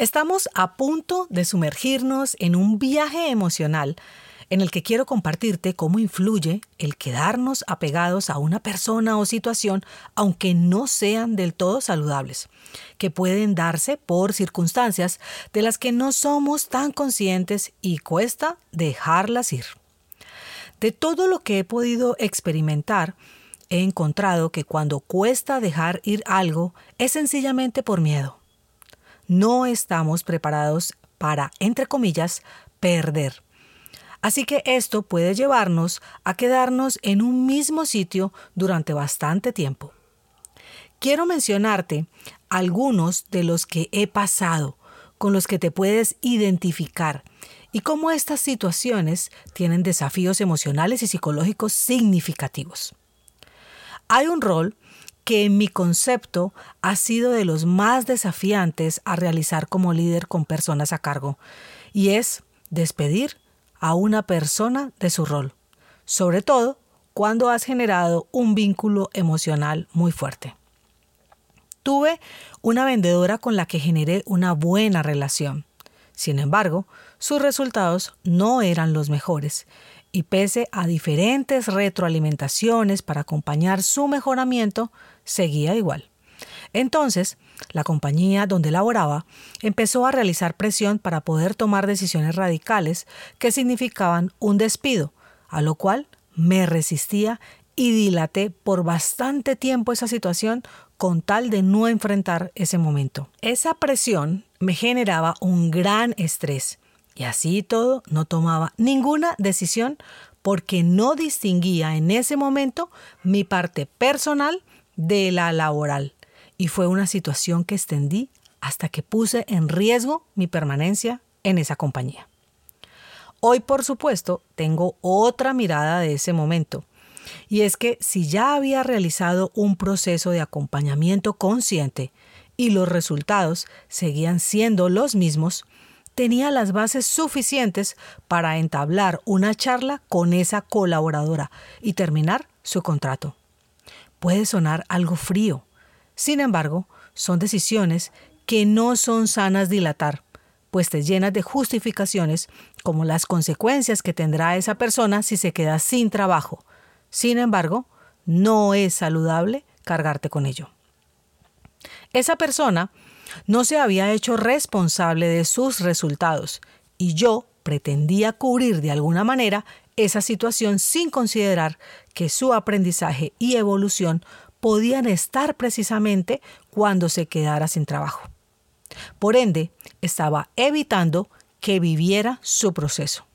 Estamos a punto de sumergirnos en un viaje emocional en el que quiero compartirte cómo influye el quedarnos apegados a una persona o situación aunque no sean del todo saludables, que pueden darse por circunstancias de las que no somos tan conscientes y cuesta dejarlas ir. De todo lo que he podido experimentar, he encontrado que cuando cuesta dejar ir algo es sencillamente por miedo no estamos preparados para, entre comillas, perder. Así que esto puede llevarnos a quedarnos en un mismo sitio durante bastante tiempo. Quiero mencionarte algunos de los que he pasado, con los que te puedes identificar y cómo estas situaciones tienen desafíos emocionales y psicológicos significativos. Hay un rol que en mi concepto ha sido de los más desafiantes a realizar como líder con personas a cargo, y es despedir a una persona de su rol, sobre todo cuando has generado un vínculo emocional muy fuerte. Tuve una vendedora con la que generé una buena relación. Sin embargo, sus resultados no eran los mejores y pese a diferentes retroalimentaciones para acompañar su mejoramiento, seguía igual. Entonces, la compañía donde laboraba empezó a realizar presión para poder tomar decisiones radicales que significaban un despido, a lo cual me resistía y dilaté por bastante tiempo esa situación con tal de no enfrentar ese momento. Esa presión me generaba un gran estrés y así todo no tomaba ninguna decisión porque no distinguía en ese momento mi parte personal de la laboral. Y fue una situación que extendí hasta que puse en riesgo mi permanencia en esa compañía. Hoy, por supuesto, tengo otra mirada de ese momento. Y es que si ya había realizado un proceso de acompañamiento consciente y los resultados seguían siendo los mismos, tenía las bases suficientes para entablar una charla con esa colaboradora y terminar su contrato. Puede sonar algo frío, sin embargo, son decisiones que no son sanas dilatar, pues te llenas de justificaciones como las consecuencias que tendrá esa persona si se queda sin trabajo. Sin embargo, no es saludable cargarte con ello. Esa persona no se había hecho responsable de sus resultados y yo pretendía cubrir de alguna manera esa situación sin considerar que su aprendizaje y evolución podían estar precisamente cuando se quedara sin trabajo. Por ende, estaba evitando que viviera su proceso.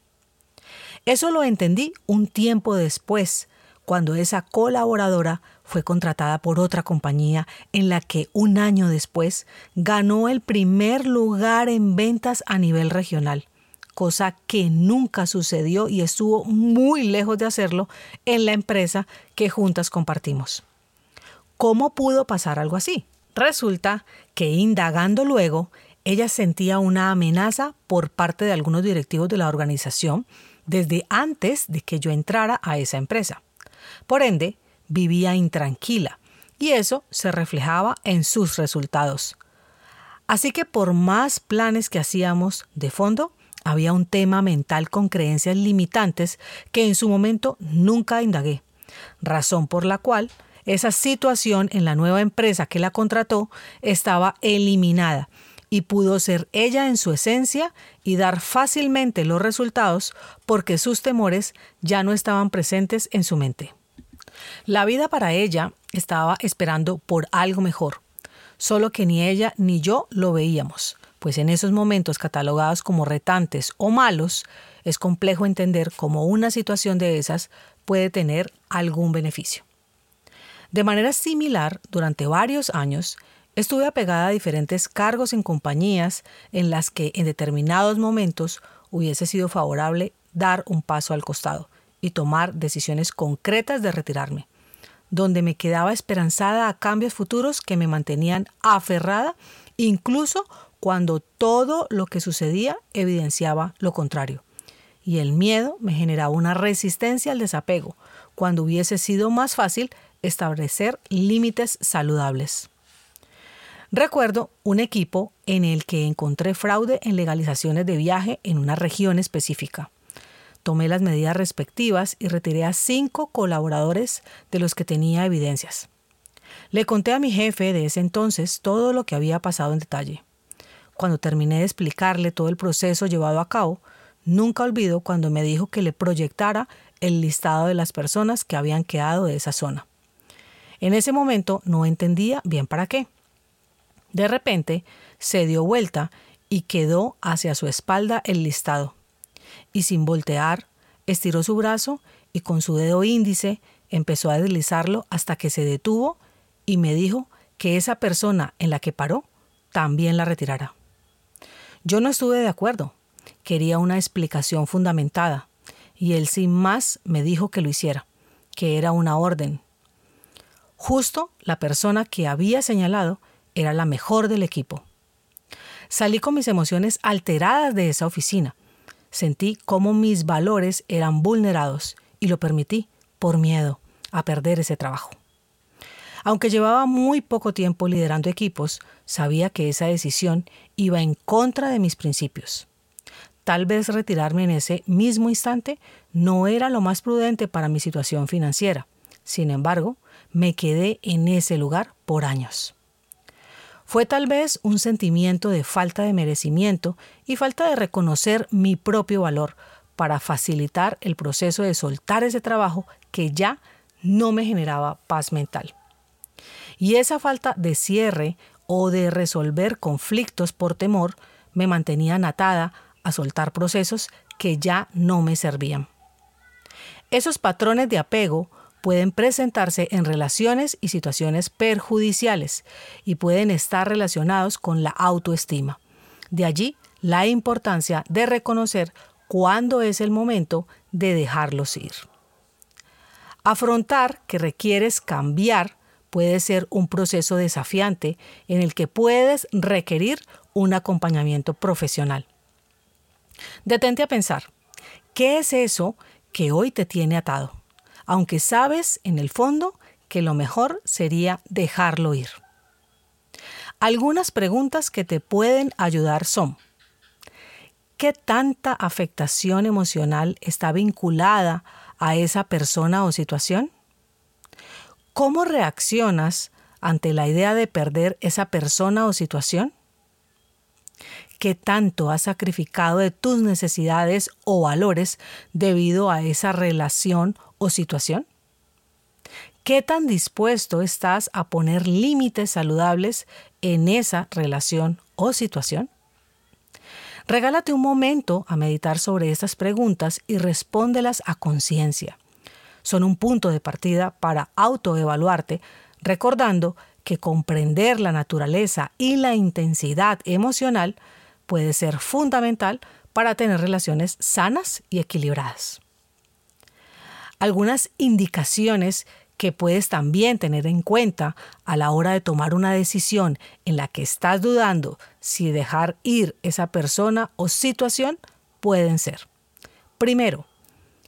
Eso lo entendí un tiempo después, cuando esa colaboradora fue contratada por otra compañía en la que un año después ganó el primer lugar en ventas a nivel regional, cosa que nunca sucedió y estuvo muy lejos de hacerlo en la empresa que juntas compartimos. ¿Cómo pudo pasar algo así? Resulta que indagando luego, ella sentía una amenaza por parte de algunos directivos de la organización desde antes de que yo entrara a esa empresa. Por ende, vivía intranquila y eso se reflejaba en sus resultados. Así que por más planes que hacíamos de fondo, había un tema mental con creencias limitantes que en su momento nunca indagué, razón por la cual esa situación en la nueva empresa que la contrató estaba eliminada y pudo ser ella en su esencia y dar fácilmente los resultados porque sus temores ya no estaban presentes en su mente. La vida para ella estaba esperando por algo mejor, solo que ni ella ni yo lo veíamos, pues en esos momentos catalogados como retantes o malos, es complejo entender cómo una situación de esas puede tener algún beneficio. De manera similar, durante varios años, Estuve apegada a diferentes cargos en compañías en las que en determinados momentos hubiese sido favorable dar un paso al costado y tomar decisiones concretas de retirarme, donde me quedaba esperanzada a cambios futuros que me mantenían aferrada, incluso cuando todo lo que sucedía evidenciaba lo contrario. Y el miedo me generaba una resistencia al desapego, cuando hubiese sido más fácil establecer límites saludables. Recuerdo un equipo en el que encontré fraude en legalizaciones de viaje en una región específica. Tomé las medidas respectivas y retiré a cinco colaboradores de los que tenía evidencias. Le conté a mi jefe de ese entonces todo lo que había pasado en detalle. Cuando terminé de explicarle todo el proceso llevado a cabo, nunca olvido cuando me dijo que le proyectara el listado de las personas que habían quedado de esa zona. En ese momento no entendía bien para qué. De repente se dio vuelta y quedó hacia su espalda el listado y sin voltear, estiró su brazo y con su dedo índice empezó a deslizarlo hasta que se detuvo y me dijo que esa persona en la que paró también la retirara. Yo no estuve de acuerdo, quería una explicación fundamentada, y él sin más me dijo que lo hiciera, que era una orden. Justo la persona que había señalado era la mejor del equipo. Salí con mis emociones alteradas de esa oficina, Sentí cómo mis valores eran vulnerados y lo permití por miedo a perder ese trabajo. Aunque llevaba muy poco tiempo liderando equipos, sabía que esa decisión iba en contra de mis principios. Tal vez retirarme en ese mismo instante no era lo más prudente para mi situación financiera. Sin embargo, me quedé en ese lugar por años. Fue tal vez un sentimiento de falta de merecimiento y falta de reconocer mi propio valor para facilitar el proceso de soltar ese trabajo que ya no me generaba paz mental. Y esa falta de cierre o de resolver conflictos por temor me mantenía atada a soltar procesos que ya no me servían. Esos patrones de apego pueden presentarse en relaciones y situaciones perjudiciales y pueden estar relacionados con la autoestima. De allí la importancia de reconocer cuándo es el momento de dejarlos ir. Afrontar que requieres cambiar puede ser un proceso desafiante en el que puedes requerir un acompañamiento profesional. Detente a pensar, ¿qué es eso que hoy te tiene atado? Aunque sabes en el fondo que lo mejor sería dejarlo ir. Algunas preguntas que te pueden ayudar son, ¿qué tanta afectación emocional está vinculada a esa persona o situación? ¿Cómo reaccionas ante la idea de perder esa persona o situación? ¿Qué tanto has sacrificado de tus necesidades o valores debido a esa relación o situación? ¿Qué tan dispuesto estás a poner límites saludables en esa relación o situación? Regálate un momento a meditar sobre estas preguntas y respóndelas a conciencia. Son un punto de partida para autoevaluarte, recordando que comprender la naturaleza y la intensidad emocional puede ser fundamental para tener relaciones sanas y equilibradas algunas indicaciones que puedes también tener en cuenta a la hora de tomar una decisión en la que estás dudando si dejar ir esa persona o situación pueden ser. Primero,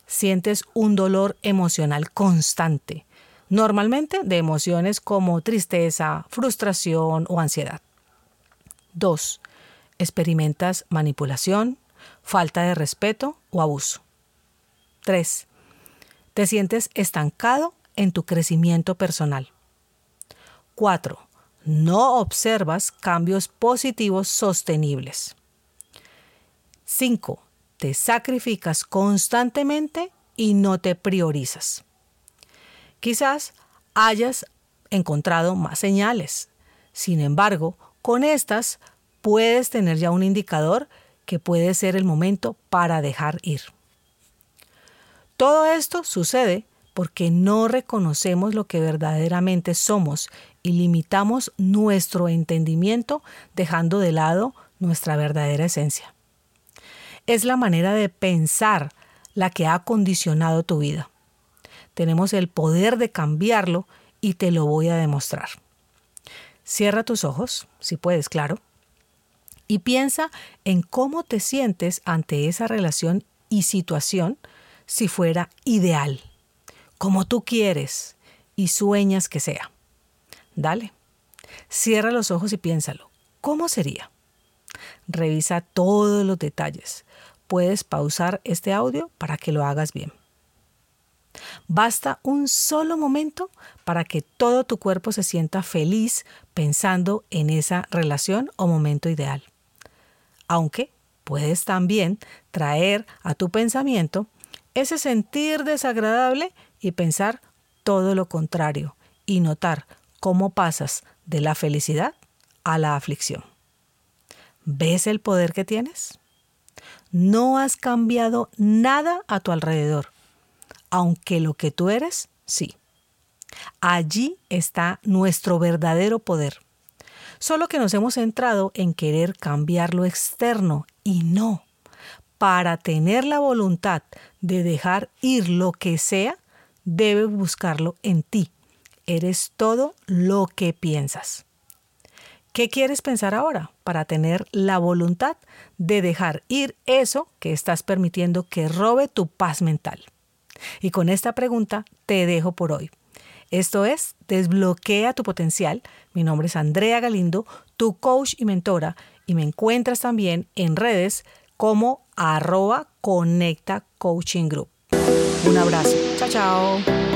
sientes un dolor emocional constante, normalmente de emociones como tristeza, frustración o ansiedad. 2. Experimentas manipulación, falta de respeto o abuso. 3 te sientes estancado en tu crecimiento personal. 4. No observas cambios positivos sostenibles. 5. Te sacrificas constantemente y no te priorizas. Quizás hayas encontrado más señales. Sin embargo, con estas puedes tener ya un indicador que puede ser el momento para dejar ir. Todo esto sucede porque no reconocemos lo que verdaderamente somos y limitamos nuestro entendimiento dejando de lado nuestra verdadera esencia. Es la manera de pensar la que ha condicionado tu vida. Tenemos el poder de cambiarlo y te lo voy a demostrar. Cierra tus ojos, si puedes, claro, y piensa en cómo te sientes ante esa relación y situación si fuera ideal, como tú quieres y sueñas que sea. Dale, cierra los ojos y piénsalo. ¿Cómo sería? Revisa todos los detalles. Puedes pausar este audio para que lo hagas bien. Basta un solo momento para que todo tu cuerpo se sienta feliz pensando en esa relación o momento ideal. Aunque puedes también traer a tu pensamiento ese sentir desagradable y pensar todo lo contrario y notar cómo pasas de la felicidad a la aflicción. ¿Ves el poder que tienes? No has cambiado nada a tu alrededor, aunque lo que tú eres, sí. Allí está nuestro verdadero poder. Solo que nos hemos centrado en querer cambiar lo externo y no. Para tener la voluntad de dejar ir lo que sea, debes buscarlo en ti. Eres todo lo que piensas. ¿Qué quieres pensar ahora para tener la voluntad de dejar ir eso que estás permitiendo que robe tu paz mental? Y con esta pregunta te dejo por hoy. Esto es Desbloquea tu potencial. Mi nombre es Andrea Galindo, tu coach y mentora, y me encuentras también en redes como arroba conecta coaching group. Un abrazo. Chao, chao.